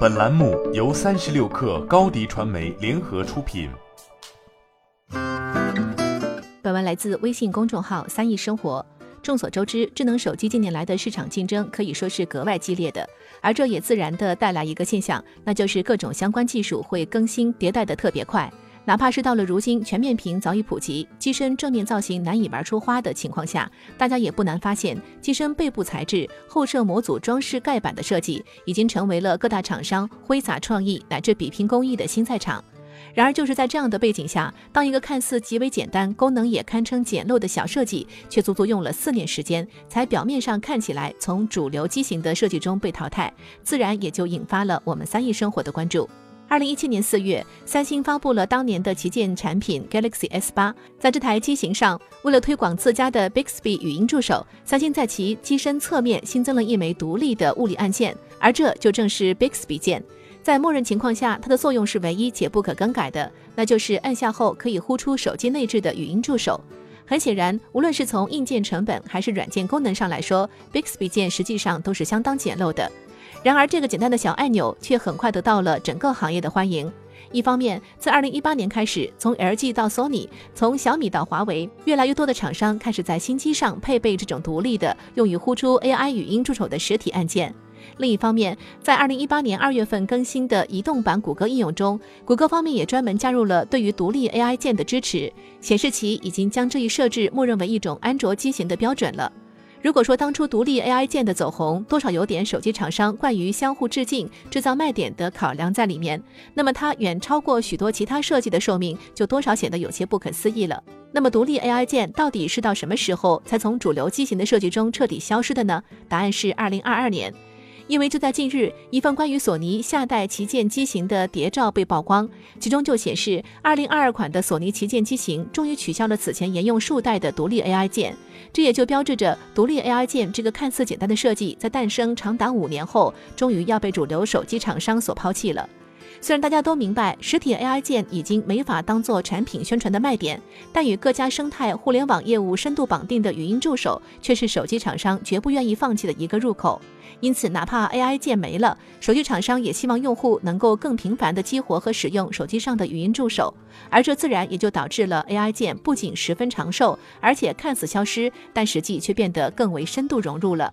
本栏目由三十六氪高低传媒联合出品。本文来自微信公众号“三亿生活”。众所周知，智能手机近年来的市场竞争可以说是格外激烈的，而这也自然的带来一个现象，那就是各种相关技术会更新迭代的特别快。哪怕是到了如今，全面屏早已普及，机身正面造型难以玩出花的情况下，大家也不难发现，机身背部材质、后摄模组装饰盖板的设计，已经成为了各大厂商挥洒创意乃至比拼工艺的新赛场。然而，就是在这样的背景下，当一个看似极为简单、功能也堪称简陋的小设计，却足足用了四年时间，才表面上看起来从主流机型的设计中被淘汰，自然也就引发了我们三亿生活的关注。二零一七年四月，三星发布了当年的旗舰产品 Galaxy S 八。在这台机型上，为了推广自家的 Bixby 语音助手，三星在其机身侧面新增了一枚独立的物理按键，而这就正是 Bixby 键。在默认情况下，它的作用是唯一且不可更改的，那就是按下后可以呼出手机内置的语音助手。很显然，无论是从硬件成本还是软件功能上来说，Bixby 键实际上都是相当简陋的。然而，这个简单的小按钮却很快得到了整个行业的欢迎。一方面，自2018年开始，从 LG 到 Sony，从小米到华为，越来越多的厂商开始在新机上配备这种独立的用于呼出 AI 语音助手的实体按键。另一方面，在2018年2月份更新的移动版谷歌应用中，谷歌方面也专门加入了对于独立 AI 键的支持，显示其已经将这一设置默认为一种安卓机型的标准了。如果说当初独立 AI 键的走红多少有点手机厂商惯于相互致敬、制造卖点的考量在里面，那么它远超过许多其他设计的寿命，就多少显得有些不可思议了。那么独立 AI 键到底是到什么时候才从主流机型的设计中彻底消失的呢？答案是二零二二年。因为就在近日，一份关于索尼下代旗舰机型的谍照被曝光，其中就显示，2022款的索尼旗舰机型终于取消了此前沿用数代的独立 AI 键，这也就标志着独立 AI 键这个看似简单的设计，在诞生长达五年后，终于要被主流手机厂商所抛弃了。虽然大家都明白实体 AI 键已经没法当做产品宣传的卖点，但与各家生态互联网业务深度绑定的语音助手，却是手机厂商绝不愿意放弃的一个入口。因此，哪怕 AI 键没了，手机厂商也希望用户能够更频繁地激活和使用手机上的语音助手，而这自然也就导致了 AI 键不仅十分长寿，而且看似消失，但实际却变得更为深度融入了。